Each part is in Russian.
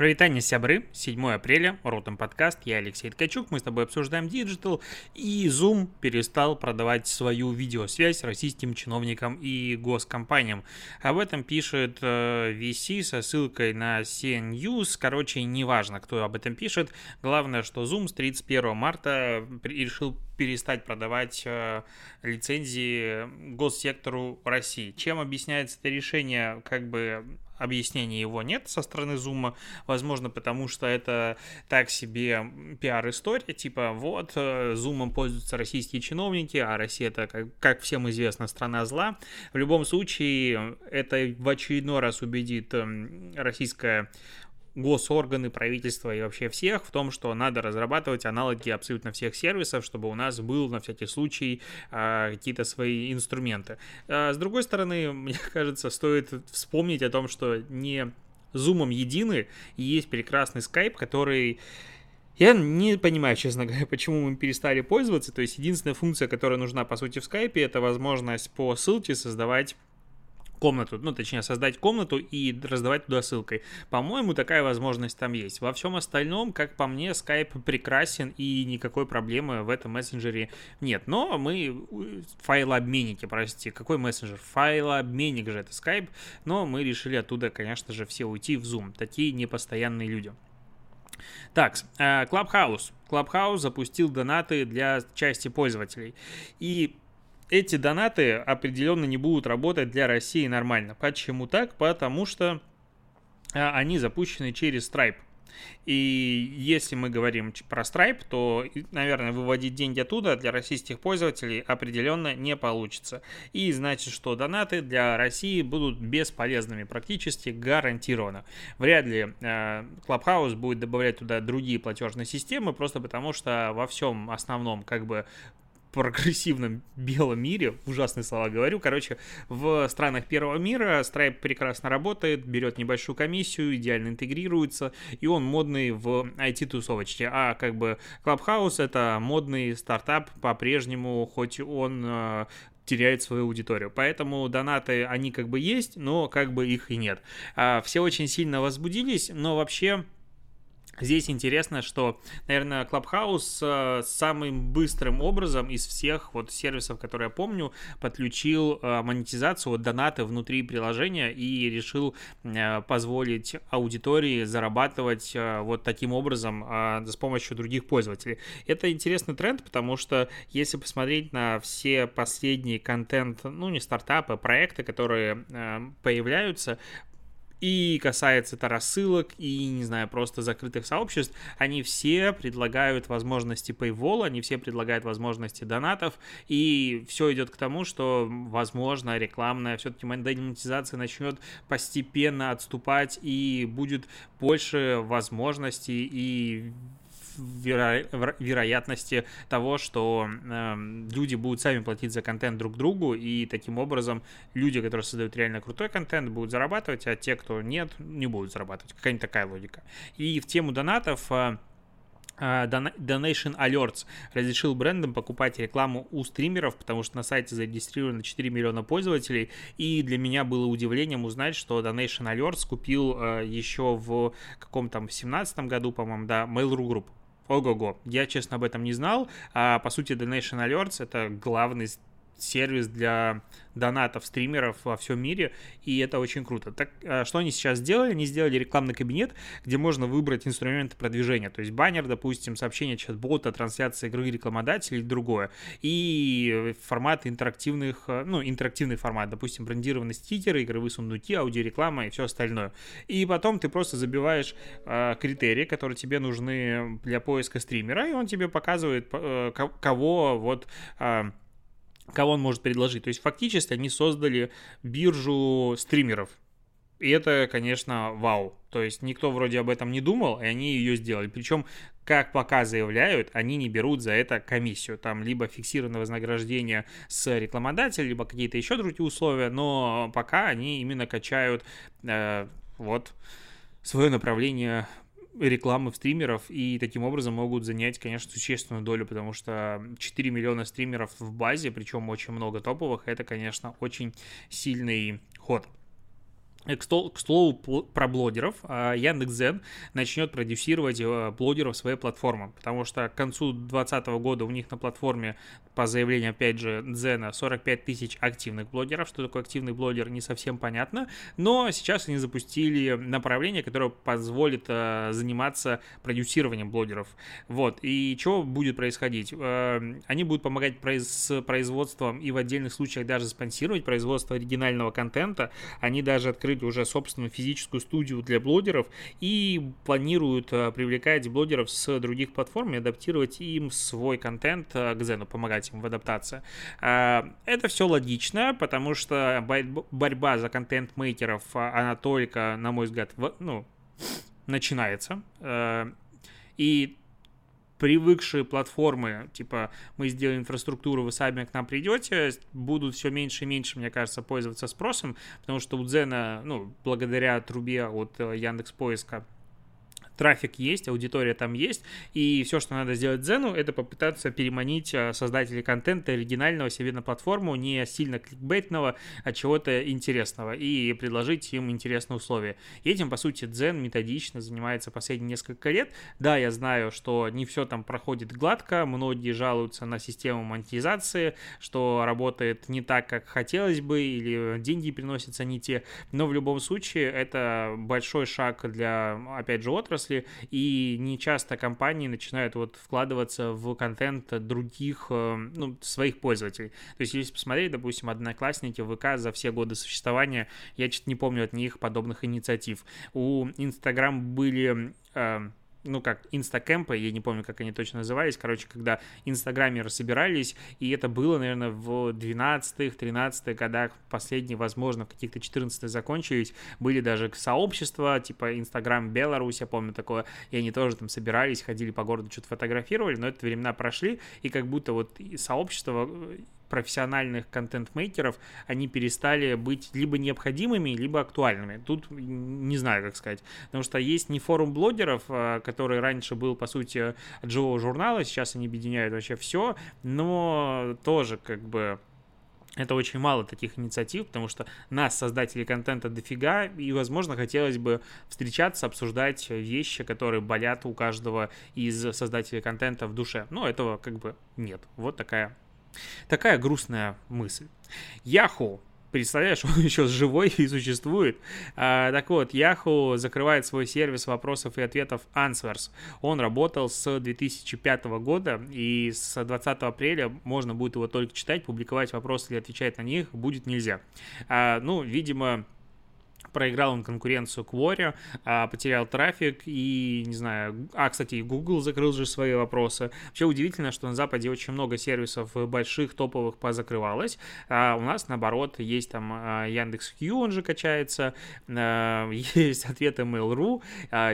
Привет, сябры, 7 апреля, Ротом подкаст, я Алексей Ткачук, мы с тобой обсуждаем digital, и Zoom перестал продавать свою видеосвязь российским чиновникам и госкомпаниям. Об этом пишет э, VC со ссылкой на CNews, короче, неважно, кто об этом пишет, главное, что Zoom с 31 марта решил перестать продавать э, лицензии госсектору России. Чем объясняется это решение, как бы объяснения его нет со стороны Зума, возможно, потому что это так себе пиар-история, типа вот, Зумом пользуются российские чиновники, а Россия это, как, как всем известно, страна зла. В любом случае, это в очередной раз убедит российское госорганы, правительства и вообще всех в том, что надо разрабатывать аналоги абсолютно всех сервисов, чтобы у нас был на всякий случай а, какие-то свои инструменты. А, с другой стороны, мне кажется, стоит вспомнить о том, что не зумом едины, и есть прекрасный скайп, который я не понимаю, честно говоря, почему мы перестали пользоваться. То есть единственная функция, которая нужна, по сути, в скайпе, это возможность по ссылке создавать комнату, ну, точнее, создать комнату и раздавать туда ссылкой. По-моему, такая возможность там есть. Во всем остальном, как по мне, Skype прекрасен и никакой проблемы в этом мессенджере нет. Но мы файлообменники, простите, какой мессенджер? Файлообменник же это Skype, но мы решили оттуда, конечно же, все уйти в Zoom. Такие непостоянные люди. Так, э, Clubhouse. Clubhouse запустил донаты для части пользователей. И эти донаты определенно не будут работать для России нормально. Почему так? Потому что а, они запущены через Stripe. И если мы говорим про Stripe, то, наверное, выводить деньги оттуда для российских пользователей определенно не получится. И значит, что донаты для России будут бесполезными практически гарантированно. Вряд ли э, Clubhouse будет добавлять туда другие платежные системы, просто потому что во всем основном как бы прогрессивном белом мире, ужасные слова говорю, короче, в странах первого мира Stripe прекрасно работает, берет небольшую комиссию, идеально интегрируется, и он модный в IT-тусовочке, а как бы Clubhouse это модный стартап по-прежнему, хоть он э, теряет свою аудиторию. Поэтому донаты, они как бы есть, но как бы их и нет. А, все очень сильно возбудились, но вообще Здесь интересно, что, наверное, Clubhouse э, самым быстрым образом из всех вот сервисов, которые я помню, подключил э, монетизацию, вот донаты внутри приложения и решил э, позволить аудитории зарабатывать вот таким образом с помощью других пользователей. Это интересный тренд, потому что если посмотреть на все последние контент, ну не стартапы, проекты, которые появляются, и касается это рассылок, и, не знаю, просто закрытых сообществ, они все предлагают возможности Paywall, они все предлагают возможности донатов, и все идет к тому, что, возможно, рекламная все-таки монетизация начнет постепенно отступать, и будет больше возможностей и веро- вероятности того, что э, люди будут сами платить за контент друг другу, и таким образом люди, которые создают реально крутой контент, будут зарабатывать, а те, кто нет, не будут зарабатывать. Какая-нибудь такая логика. И в тему донатов... Э, э Donation Alerts разрешил брендам покупать рекламу у стримеров, потому что на сайте зарегистрировано 4 миллиона пользователей, и для меня было удивлением узнать, что Donation Alerts купил э, еще в каком-то 17 году, по-моему, да, Mail.ru Group. Ого-го, я, честно, об этом не знал. А, по сути, Donation Alerts — это главный сервис для донатов стримеров во всем мире, и это очень круто. Так, а, что они сейчас сделали? Они сделали рекламный кабинет, где можно выбрать инструменты продвижения, то есть баннер, допустим, сообщение чат-бота, трансляция игры рекламодателя или другое, и формат интерактивных, а, ну, интерактивный формат, допустим, брендированные стикеры, игровые сундуки, аудиореклама и все остальное. И потом ты просто забиваешь э, критерии, которые тебе нужны для поиска стримера, и он тебе показывает, э, кого вот э, кого он может предложить. То есть фактически они создали биржу стримеров. И это, конечно, вау. То есть никто вроде об этом не думал, и они ее сделали. Причем, как пока заявляют, они не берут за это комиссию. Там либо фиксированное вознаграждение с рекламодателя, либо какие-то еще другие условия, но пока они именно качают э, вот свое направление рекламы в стримеров и таким образом могут занять, конечно, существенную долю, потому что 4 миллиона стримеров в базе, причем очень много топовых, это, конечно, очень сильный ход. К слову про блогеров, а, Яндекс.Зен начнет продюсировать э, блогеров своей платформы, потому что к концу 2020 года у них на платформе, по заявлению, опять же, Дзена, 45 тысяч активных блогеров. Что такое активный блогер, не совсем понятно, но сейчас они запустили направление, которое позволит э, заниматься продюсированием блогеров. Вот, и что будет происходить? Э, они будут помогать с производством и в отдельных случаях даже спонсировать производство оригинального контента. Они даже открыли открыть уже собственную физическую студию для блогеров и планируют э, привлекать блогеров с других платформ и адаптировать им свой контент э, к Зену, помогать им в адаптации. Э, это все логично, потому что борьба за контент-мейкеров, она только, на мой взгляд, ну, начинается. И привыкшие платформы, типа мы сделаем инфраструктуру, вы сами к нам придете, будут все меньше и меньше, мне кажется, пользоваться спросом, потому что у Дзена, ну, благодаря трубе от э, Яндекс Поиска трафик есть, аудитория там есть, и все, что надо сделать Зену, это попытаться переманить а, создателей контента оригинального себе на платформу, не сильно кликбейтного, а чего-то интересного, и предложить им интересные условия. И этим, по сути, Дзен методично занимается последние несколько лет. Да, я знаю, что не все там проходит гладко, многие жалуются на систему монетизации, что работает не так, как хотелось бы, или деньги приносятся не те, но в любом случае это большой шаг для, опять же, отрасли, отрасли, и не часто компании начинают вот вкладываться в контент других, э, ну, своих пользователей. То есть, если посмотреть, допустим, одноклассники ВК за все годы существования, я что-то не помню от них подобных инициатив. У Инстаграм были э, ну, как инстакэмпы, я не помню, как они точно назывались, короче, когда инстаграмеры собирались, и это было, наверное, в 12-х, 13-х годах, последние, возможно, в каких-то 14-х закончились, были даже сообщества, типа Инстаграм Беларусь, я помню такое, и они тоже там собирались, ходили по городу, что-то фотографировали, но это времена прошли, и как будто вот сообщество профессиональных контент-мейкеров, они перестали быть либо необходимыми, либо актуальными. Тут не знаю, как сказать. Потому что есть не форум блогеров, а, который раньше был, по сути, от живого журнала, сейчас они объединяют вообще все, но тоже как бы это очень мало таких инициатив, потому что нас, создатели контента, дофига, и, возможно, хотелось бы встречаться, обсуждать вещи, которые болят у каждого из создателей контента в душе. Но этого как бы нет. Вот такая Такая грустная мысль. Яху Представляешь, он еще живой и существует. А, так вот, Yahoo закрывает свой сервис вопросов и ответов Answers. Он работал с 2005 года, и с 20 апреля можно будет его только читать, публиковать вопросы или отвечать на них будет нельзя. А, ну, видимо, проиграл он конкуренцию Quora, а, потерял трафик и, не знаю, а, кстати, и Google закрыл же свои вопросы. Вообще удивительно, что на Западе очень много сервисов больших, топовых позакрывалось, а у нас, наоборот, есть там а, Яндекс.Кью, он же качается, а, есть ответы Mail.ru,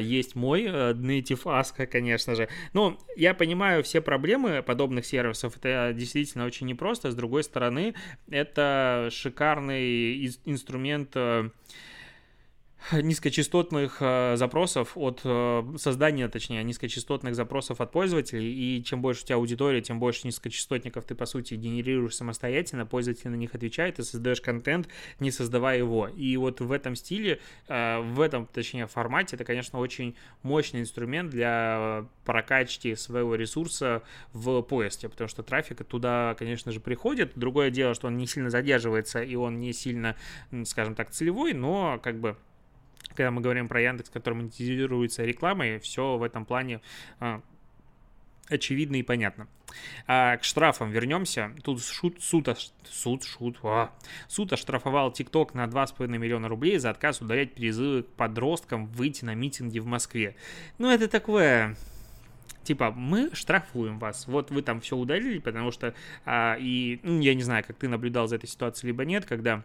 есть мой э, Native Ask, конечно же. Но я понимаю все проблемы подобных сервисов, это действительно очень непросто, с другой стороны, это шикарный инструмент э, низкочастотных э, запросов от э, создания, точнее, низкочастотных запросов от пользователей, и чем больше у тебя аудитория, тем больше низкочастотников ты, по сути, генерируешь самостоятельно, пользователь на них отвечает, и создаешь контент, не создавая его. И вот в этом стиле, э, в этом, точнее, формате, это, конечно, очень мощный инструмент для прокачки своего ресурса в поиске, потому что трафик туда, конечно же, приходит. Другое дело, что он не сильно задерживается, и он не сильно, скажем так, целевой, но как бы когда мы говорим про Яндекс, который монетизируется рекламой, все в этом плане а, очевидно и понятно. А к штрафам вернемся. Тут шут, суд, суд, шут, а, суд оштрафовал ТикТок на 2,5 миллиона рублей за отказ удалять призывы к подросткам выйти на митинги в Москве. Ну, это такое типа, мы штрафуем вас, вот вы там все удалили, потому что, а, и, ну, я не знаю, как ты наблюдал за этой ситуацией, либо нет, когда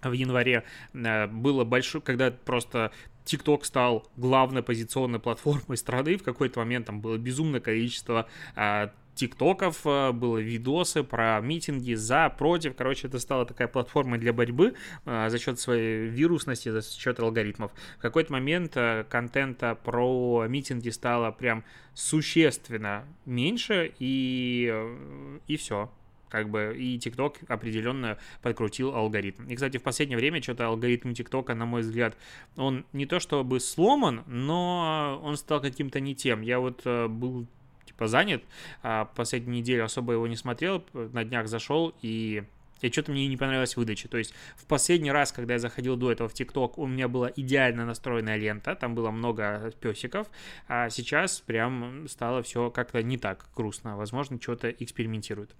в январе э, было большое, когда просто TikTok стал главной позиционной платформой страны, в какой-то момент там было безумное количество а, тиктоков, э, было видосы про митинги за, против. Короче, это стала такая платформа для борьбы а, за счет своей вирусности, за счет алгоритмов. В какой-то момент контента про митинги стало прям существенно меньше, и, и все как бы, и TikTok определенно подкрутил алгоритм. И, кстати, в последнее время что-то алгоритм ТикТока, на мой взгляд, он не то чтобы сломан, но он стал каким-то не тем. Я вот э, был типа занят, а последнюю неделю особо его не смотрел, на днях зашел и и что-то мне не понравилась выдача. То есть в последний раз, когда я заходил до этого в ТикТок, у меня была идеально настроенная лента, там было много песиков, а сейчас прям стало все как-то не так грустно. Возможно, что-то экспериментируют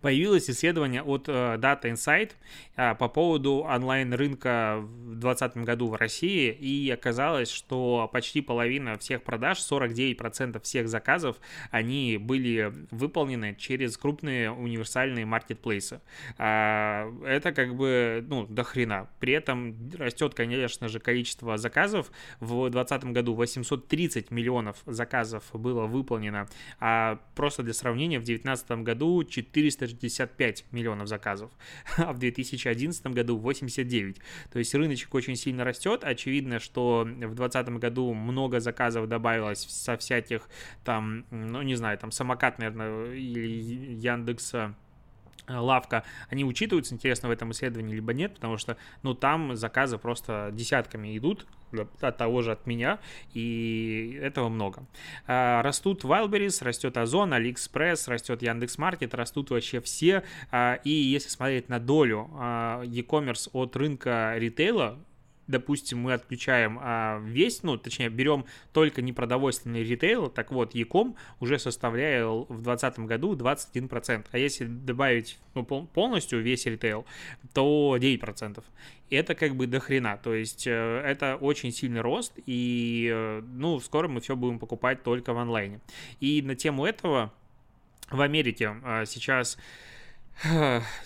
появилось исследование от uh, Data Insight uh, по поводу онлайн-рынка в 2020 году в России, и оказалось, что почти половина всех продаж, 49% всех заказов, они были выполнены через крупные универсальные маркетплейсы. Uh, это как бы, ну, до хрена. При этом растет, конечно же, количество заказов. В 2020 году 830 миллионов заказов было выполнено, а просто для сравнения, в 2019 году 400 465 миллионов заказов, а в 2011 году 89. То есть рыночек очень сильно растет. Очевидно, что в 2020 году много заказов добавилось со всяких там, ну не знаю, там самокат, наверное, или Яндекса лавка, они учитываются, интересно, в этом исследовании, либо нет, потому что, ну, там заказы просто десятками идут, от того же от меня, и этого много. А, растут Wildberries, растет Озон, AliExpress, растет Яндекс.Маркет, растут вообще все, а, и если смотреть на долю а, e-commerce от рынка ритейла, допустим, мы отключаем а, весь, ну, точнее, берем только непродовольственный ритейл, так вот, Яком уже составляет в 2020 году 21%, а если добавить ну, полностью весь ритейл, то 9%. И это как бы до хрена, то есть э, это очень сильный рост, и, э, ну, скоро мы все будем покупать только в онлайне. И на тему этого в Америке а, сейчас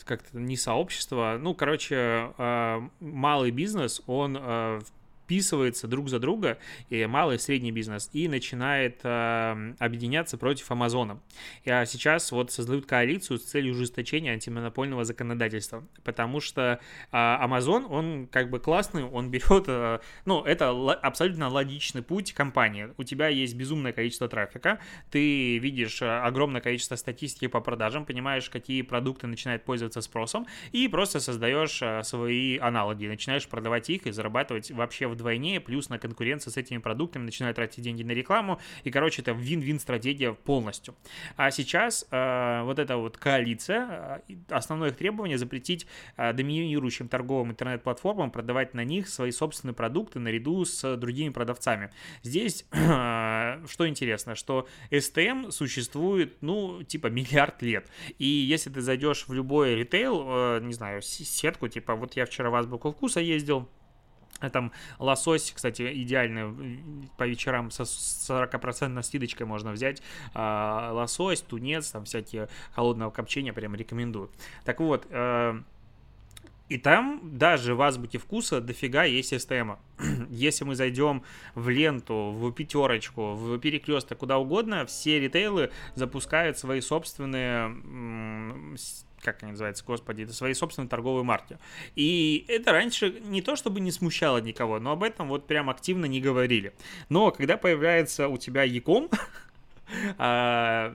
как-то не сообщество, ну, короче, а, малый бизнес, он а, вписывается друг за друга, и малый и средний бизнес, и начинает э, объединяться против Амазона. А сейчас вот создают коалицию с целью ужесточения антимонопольного законодательства, потому что э, Amazon, он как бы классный, он берет, э, ну, это абсолютно логичный путь компании. У тебя есть безумное количество трафика, ты видишь огромное количество статистики по продажам, понимаешь, какие продукты начинают пользоваться спросом, и просто создаешь свои аналоги, начинаешь продавать их и зарабатывать вообще вдвойне, плюс на конкуренцию с этими продуктами начинают тратить деньги на рекламу, и, короче, это вин-вин стратегия полностью. А сейчас э, вот эта вот коалиция, э, основное их требование запретить э, доминирующим торговым интернет-платформам продавать на них свои собственные продукты наряду с другими продавцами. Здесь, э, что интересно, что STM существует, ну, типа миллиард лет, и если ты зайдешь в любой ритейл, э, не знаю, сетку, типа вот я вчера в Азбуку Вкуса ездил, там лосось, кстати, идеально по вечерам со 40% скидочкой можно взять. А, лосось, тунец, там всякие холодного копчения, прям рекомендую. Так вот, э, и там даже в азбуке вкуса дофига есть система. Если мы зайдем в ленту, в пятерочку, в перекресток, куда угодно, все ритейлы запускают свои собственные как они называются, господи, это свои собственные торговые марки. И это раньше не то чтобы не смущало никого, но об этом вот прям активно не говорили. Но когда появляется у тебя Яком, а,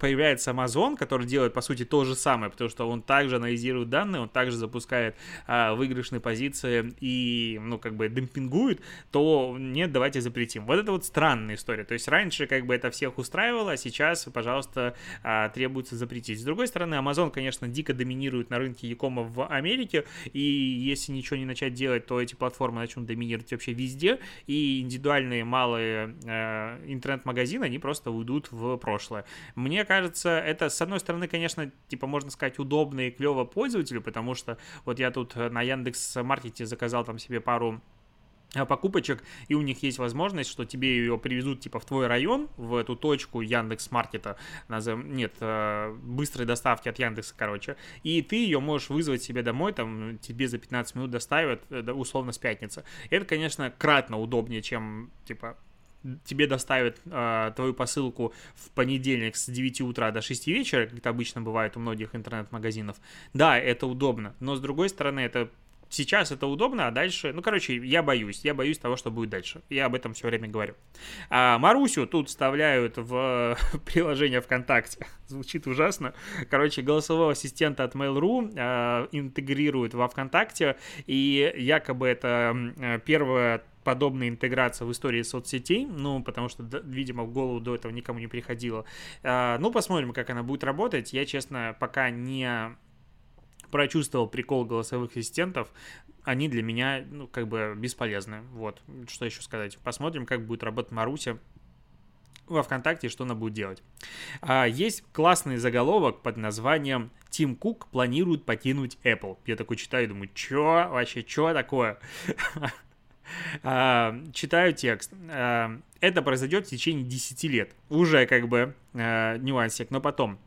появляется Amazon, который делает, по сути, то же самое, потому что он также анализирует данные, он также запускает а, выигрышные позиции и, ну, как бы демпингует, то нет, давайте запретим. Вот это вот странная история. То есть раньше как бы это всех устраивало, а сейчас, пожалуйста, а, требуется запретить. С другой стороны, Amazon, конечно, дико доминирует на рынке Якома в Америке, и если ничего не начать делать, то эти платформы начнут доминировать вообще везде, и индивидуальные малые э, интернет-магазины, они просто уйдут уйдут в прошлое. Мне кажется, это, с одной стороны, конечно, типа, можно сказать, удобно и клево пользователю, потому что вот я тут на Яндекс Маркете заказал там себе пару а, покупочек, и у них есть возможность, что тебе ее привезут типа в твой район, в эту точку Яндекс Маркета, нет, э, быстрой доставки от Яндекса, короче, и ты ее можешь вызвать себе домой, там тебе за 15 минут доставят, э, условно, с пятницы. Это, конечно, кратно удобнее, чем, типа, тебе доставят э, твою посылку в понедельник с 9 утра до 6 вечера, как это обычно бывает у многих интернет-магазинов, да, это удобно, но с другой стороны, это сейчас это удобно, а дальше, ну, короче, я боюсь, я боюсь того, что будет дальше. Я об этом все время говорю. А Марусю тут вставляют в приложение ВКонтакте. Звучит ужасно. Короче, голосового ассистента от Mail.ru э, интегрируют во ВКонтакте, и якобы это первая подобная интеграция в истории соцсетей, ну, потому что, видимо, в голову до этого никому не приходило. А, ну, посмотрим, как она будет работать. Я, честно, пока не прочувствовал прикол голосовых ассистентов, они для меня, ну, как бы бесполезны. Вот, что еще сказать. Посмотрим, как будет работать Маруся во ВКонтакте, что она будет делать. А, есть классный заголовок под названием «Тим Кук планирует покинуть Apple». Я такой читаю и думаю, чё вообще, чё такое? А, читаю текст. А, это произойдет в течение 10 лет. Уже как бы а, нюансик, но потом.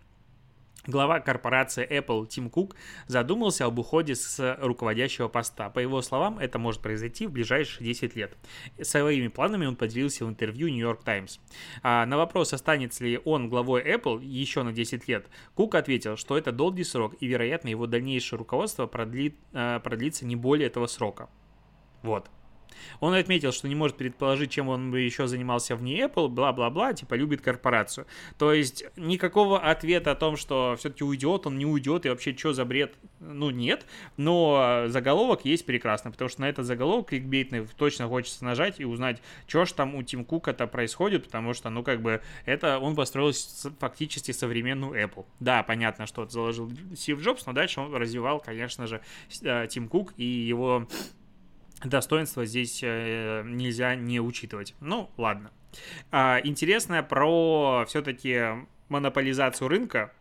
Глава корпорации Apple Тим Кук задумался об уходе с руководящего поста. По его словам, это может произойти в ближайшие 10 лет. Своими планами он поделился в интервью New York Times. А на вопрос, останется ли он главой Apple еще на 10 лет, Кук ответил, что это долгий срок и, вероятно, его дальнейшее руководство продлит, продлится не более этого срока. Вот. Он отметил, что не может предположить, чем он бы еще занимался вне Apple, бла-бла-бла, типа любит корпорацию. То есть никакого ответа о том, что все-таки уйдет, он не уйдет, и вообще что за бред, ну нет. Но заголовок есть прекрасно, потому что на этот заголовок кликбейтный точно хочется нажать и узнать, что ж там у Тим Кука-то происходит, потому что, ну как бы, это он построил фактически современную Apple. Да, понятно, что заложил Стив Джобс, но дальше он развивал, конечно же, э, Тим Кук и его достоинства здесь э, нельзя не учитывать. Ну, ладно. А, интересное про все-таки монополизацию рынка.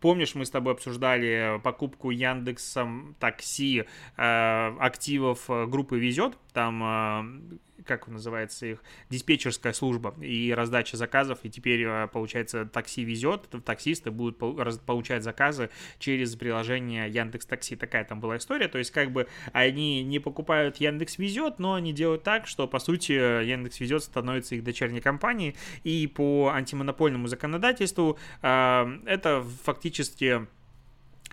Помнишь, мы с тобой обсуждали покупку Яндексом такси э, активов э, группы Везет? Там как называется их, диспетчерская служба и раздача заказов, и теперь, э, получается, такси везет, таксисты будут получать заказы через приложение Яндекс Такси. Такая там была история, то есть как бы они не покупают Яндекс Везет, но они делают так, что, по сути, Яндекс Везет становится их дочерней компанией, и по антимонопольному законодательству э, это фактически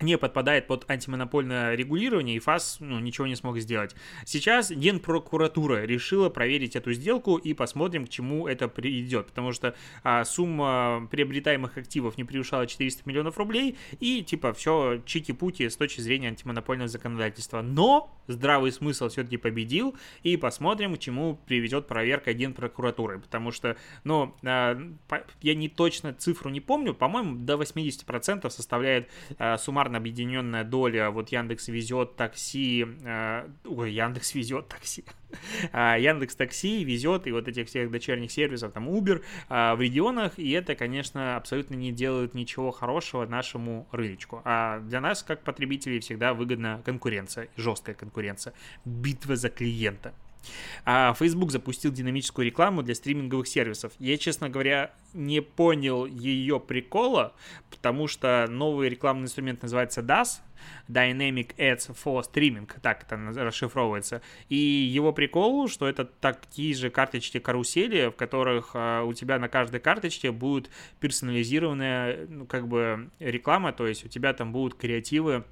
не подпадает под антимонопольное регулирование, и ФАС ну, ничего не смог сделать. Сейчас Генпрокуратура решила проверить эту сделку и посмотрим, к чему это приведет, потому что а, сумма приобретаемых активов не превышала 400 миллионов рублей, и типа все чики-пути с точки зрения антимонопольного законодательства. Но здравый смысл все-таки победил, и посмотрим, к чему приведет проверка Генпрокуратуры, потому что, ну, а, я не точно цифру не помню, по-моему, до 80% составляет а, суммарная суммарно объединенная доля, вот Яндекс везет такси, э, ой, Яндекс везет такси, а, Яндекс Такси везет и вот этих всех дочерних сервисов, там Uber а, в регионах, и это, конечно, абсолютно не делает ничего хорошего нашему рыночку. А для нас, как потребителей, всегда выгодна конкуренция, жесткая конкуренция, битва за клиента. А Facebook запустил динамическую рекламу для стриминговых сервисов. Я, честно говоря, не понял ее прикола, потому что новый рекламный инструмент называется DAS, Dynamic Ads for Streaming, так это расшифровывается. И его прикол, что это такие же карточки-карусели, в которых а, у тебя на каждой карточке будет персонализированная, ну, как бы реклама, то есть у тебя там будут креативы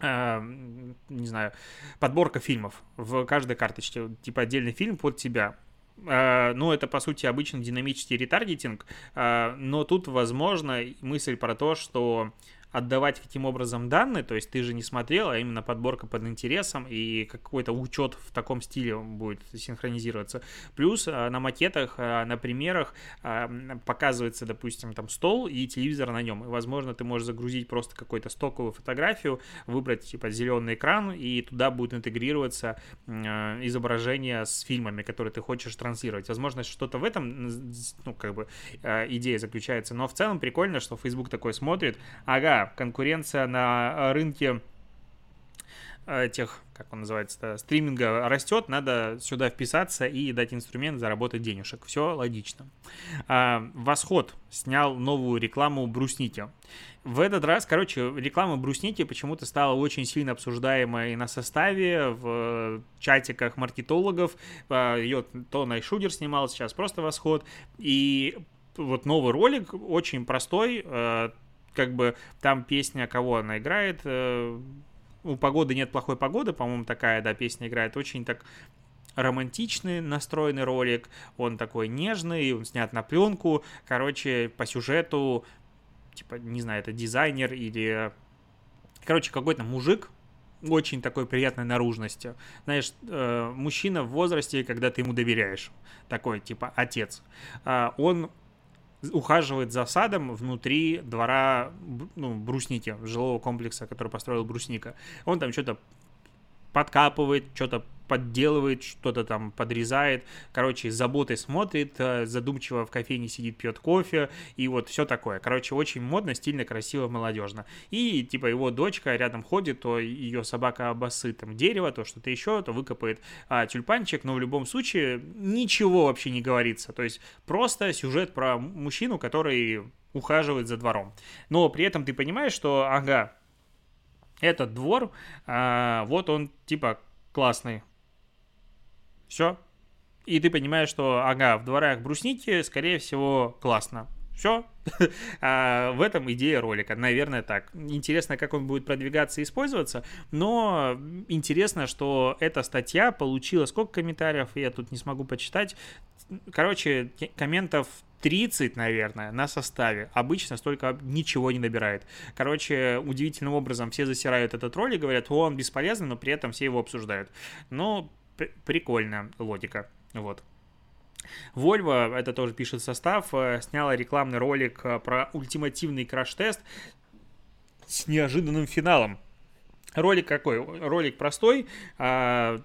не знаю, подборка фильмов в каждой карточке, типа отдельный фильм под тебя. Э, ну, это, по сути, обычный динамический ретаргетинг, э, но тут, возможно, мысль про то, что отдавать каким образом данные, то есть ты же не смотрел, а именно подборка под интересом и какой-то учет в таком стиле будет синхронизироваться. Плюс а, на макетах, а, на примерах а, показывается, допустим, там стол и телевизор на нем. И, возможно, ты можешь загрузить просто какую-то стоковую фотографию, выбрать типа зеленый экран, и туда будет интегрироваться изображение с фильмами, которые ты хочешь транслировать. Возможно, что-то в этом, ну, как бы, идея заключается. Но в целом прикольно, что Facebook такой смотрит, ага, конкуренция на рынке этих, как он называется, стриминга растет, надо сюда вписаться и дать инструмент, заработать денежек. Все логично. А, Восход снял новую рекламу Бруснити. В этот раз, короче, реклама Бруснити почему-то стала очень сильно обсуждаемой на составе, в чатиках маркетологов. А, Ее то Найшудер снимал, сейчас просто Восход. И вот новый ролик, очень простой, как бы там песня, кого она играет, э, у погоды нет плохой погоды, по-моему, такая, да, песня играет. Очень так романтичный настроенный ролик, он такой нежный, он снят на пленку, короче, по сюжету, типа, не знаю, это дизайнер или, короче, какой-то мужик, очень такой приятной наружности. Знаешь, э, мужчина в возрасте, когда ты ему доверяешь, такой, типа, отец, э, он ухаживает за садом внутри двора ну, брусники, жилого комплекса, который построил брусника. Он там что-то подкапывает, что-то подделывает, что-то там подрезает. Короче, с заботой смотрит, э, задумчиво в кофейне сидит, пьет кофе, и вот все такое. Короче, очень модно, стильно, красиво, молодежно. И, типа, его дочка рядом ходит, то ее собака обоссыт там дерево, то что-то еще, то выкопает а, тюльпанчик, но в любом случае ничего вообще не говорится. То есть просто сюжет про мужчину, который ухаживает за двором. Но при этом ты понимаешь, что, ага, этот двор, а, вот он, типа, классный, все. И ты понимаешь, что, ага, в дворах брусники, скорее всего, классно. Все. а, в этом идея ролика. Наверное, так. Интересно, как он будет продвигаться и использоваться. Но интересно, что эта статья получила сколько комментариев, я тут не смогу почитать. Короче, комментов 30, наверное, на составе. Обычно столько ничего не набирает. Короче, удивительным образом все засирают этот ролик, говорят, о, он бесполезный, но при этом все его обсуждают. Но прикольная логика. Вот. Volvo, это тоже пишет состав, э, сняла рекламный ролик э, про ультимативный краш-тест с неожиданным финалом. Ролик какой? Ролик простой, а,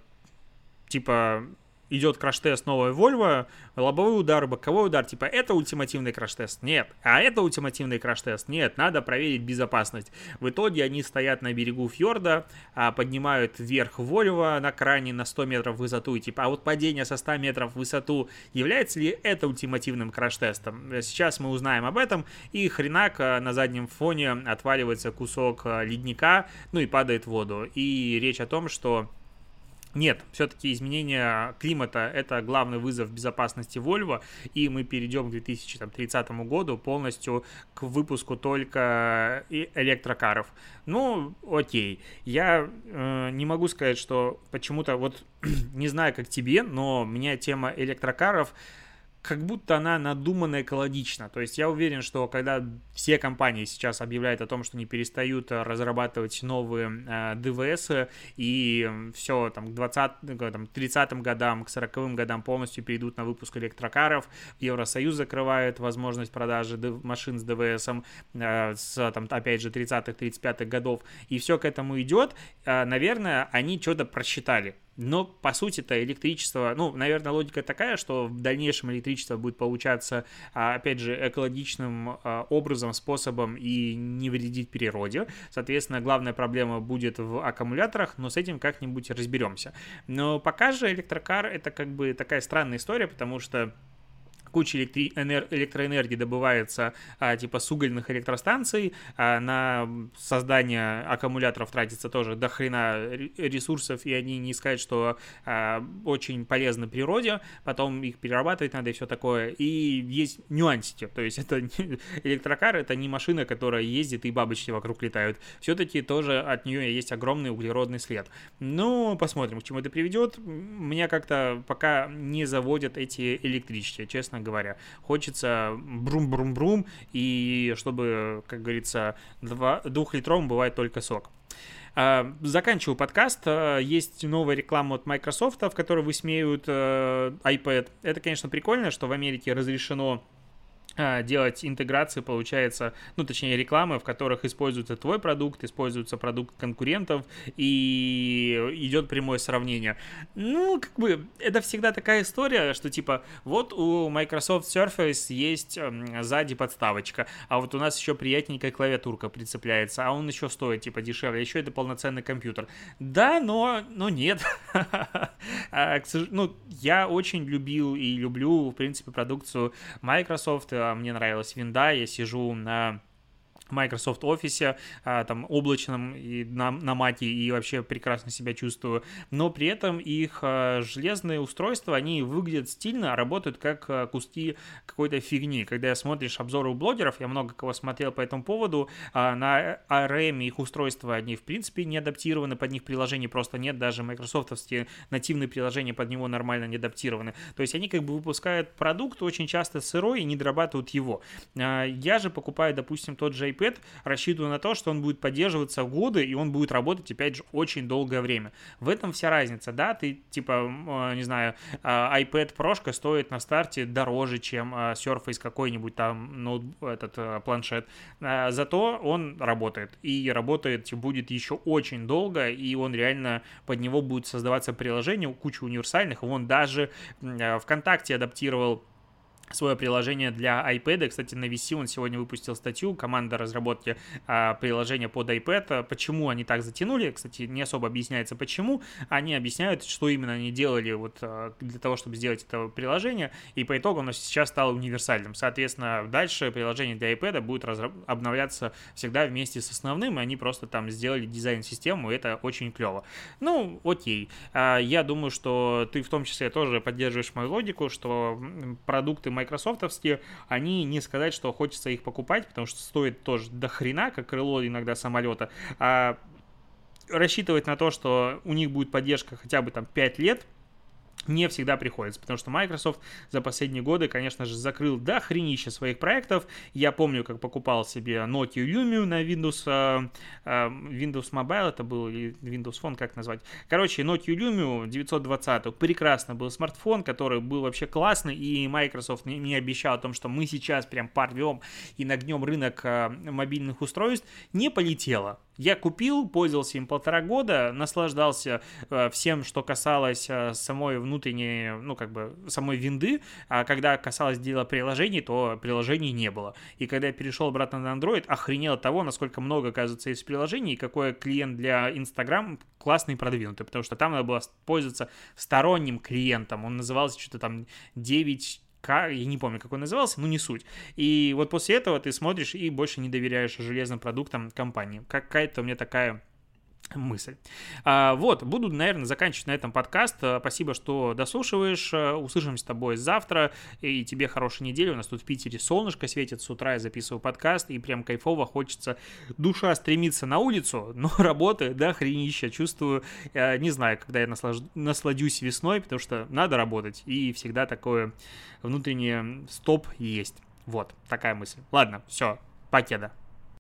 типа идет краш-тест новой Volvo, лобовой удар, боковой удар, типа, это ультимативный краш-тест? Нет. А это ультимативный краш-тест? Нет, надо проверить безопасность. В итоге они стоят на берегу фьорда, а, поднимают вверх Volvo на кране на 100 метров высоту, и типа, а вот падение со 100 метров в высоту, является ли это ультимативным краш-тестом? Сейчас мы узнаем об этом, и хренак а, на заднем фоне отваливается кусок а, ледника, ну и падает в воду. И речь о том, что нет, все-таки изменение климата – это главный вызов безопасности Volvo, и мы перейдем к 2030 году полностью к выпуску только электрокаров. Ну, окей, я э, не могу сказать, что почему-то, вот не знаю, как тебе, но меня тема электрокаров – как будто она надумана экологично. То есть я уверен, что когда все компании сейчас объявляют о том, что они перестают э, разрабатывать новые э, ДВС и все там к 20 там, 30 годам, к 40 годам полностью перейдут на выпуск электрокаров, Евросоюз закрывает возможность продажи машин с ДВС э, с там опять же 30-х, 35-х годов, и все к этому идет, э, наверное, они что-то просчитали. Но, по сути-то, электричество, ну, наверное, логика такая, что в дальнейшем электричество будет получаться, а, опять же, экологичным а, образом, способом и не вредить природе. Соответственно, главная проблема будет в аккумуляторах, но с этим как-нибудь разберемся. Но пока же электрокар это как бы такая странная история, потому что куча электри- энер- электроэнергии добывается а, типа с угольных электростанций, а на создание аккумуляторов тратится тоже до хрена ресурсов, и они не сказать, что а, очень полезны природе, потом их перерабатывать надо и все такое, и есть нюансики, то есть это электрокар, это не машина, которая ездит и бабочки вокруг летают, все-таки тоже от нее есть огромный углеродный след. Ну, посмотрим, к чему это приведет. Меня как-то пока не заводят эти электрички, честно говоря. Хочется брум-брум-брум, и чтобы, как говорится, два, двухлитровым бывает только сок. А, заканчиваю подкаст. А, есть новая реклама от Microsoft, в которой высмеют э, iPad. Это, конечно, прикольно, что в Америке разрешено делать интеграции, получается, ну, точнее, рекламы, в которых используется твой продукт, используется продукт конкурентов, и идет прямое сравнение. Ну, как бы, это всегда такая история, что, типа, вот у Microsoft Surface есть сзади подставочка, а вот у нас еще приятненькая клавиатурка прицепляется, а он еще стоит, типа, дешевле, еще это полноценный компьютер. Да, но, но нет. А, ну, я очень любил и люблю, в принципе, продукцию Microsoft, мне нравилась винда, я сижу на Microsoft Office, а, там, облачном и на, на маке, и вообще прекрасно себя чувствую. Но при этом их а, железные устройства, они выглядят стильно, а работают как а, куски какой-то фигни. Когда смотришь обзоры у блогеров, я много кого смотрел по этому поводу, на ARM их устройства, они в принципе не адаптированы, под них приложений просто нет, даже майкрософтовские нативные приложения под него нормально не адаптированы. То есть они как бы выпускают продукт очень часто сырой и не дорабатывают его. Я же покупаю, допустим, тот же iPad рассчитываю на то, что он будет поддерживаться годы, и он будет работать, опять же, очень долгое время. В этом вся разница, да, ты, типа, э, не знаю, э, iPad Pro стоит на старте дороже, чем э, Surface какой-нибудь там, ну, этот планшет, зато он работает, и работает будет еще очень долго, и он реально, под него будет создаваться приложение, куча универсальных, вон даже ВКонтакте адаптировал свое приложение для iPad. Кстати, на VC он сегодня выпустил статью, команда разработки а, приложения под iPad. Почему они так затянули? Кстати, не особо объясняется почему. Они объясняют, что именно они делали вот а, для того, чтобы сделать это приложение, и по итогу оно сейчас стало универсальным. Соответственно, дальше приложение для iPad будет разраб- обновляться всегда вместе с основным, и они просто там сделали дизайн-систему, и это очень клево. Ну, окей. А, я думаю, что ты в том числе тоже поддерживаешь мою логику, что продукты майкрософтовские, они не сказать, что хочется их покупать, потому что стоит тоже до хрена, как крыло иногда самолета, а рассчитывать на то, что у них будет поддержка хотя бы там 5 лет, не всегда приходится, потому что Microsoft за последние годы, конечно же, закрыл до хренища своих проектов. Я помню, как покупал себе Nokia Lumia на Windows, э, э, Windows Mobile, это был, или Windows Phone, как назвать. Короче, Nokia Lumia 920, прекрасно был смартфон, который был вообще классный, и Microsoft мне, обещал о том, что мы сейчас прям порвем и нагнем рынок э, мобильных устройств, не полетело. Я купил, пользовался им полтора года, наслаждался э, всем, что касалось э, самой внутренней, ну, как бы, самой винды, а когда касалось дела приложений, то приложений не было. И когда я перешел обратно на Android, охренел от того, насколько много, оказывается, есть приложений, и какой клиент для Instagram классный и продвинутый, потому что там надо было пользоваться сторонним клиентом, он назывался что-то там 9 я не помню, как он назывался, но не суть. И вот после этого ты смотришь и больше не доверяешь железным продуктам компании. Какая-то у меня такая мысль. А, вот, буду, наверное, заканчивать на этом подкаст. А, спасибо, что дослушиваешь. А, услышимся с тобой завтра. И тебе хорошей недели. У нас тут в Питере солнышко светит. С утра я записываю подкаст. И прям кайфово хочется. Душа стремится на улицу, но работы, да, хренища. Чувствую, не знаю, когда я наслаж... насладюсь весной, потому что надо работать. И всегда такое внутреннее стоп есть. Вот, такая мысль. Ладно, все, покеда.